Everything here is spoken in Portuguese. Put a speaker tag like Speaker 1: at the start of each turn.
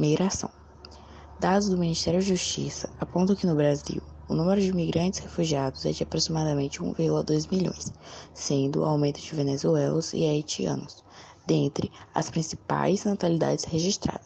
Speaker 1: migração. Dados do Ministério da Justiça apontam que no Brasil o número de imigrantes refugiados é de aproximadamente 1,2 milhões, sendo o aumento de venezuelanos e haitianos dentre as principais natalidades registradas.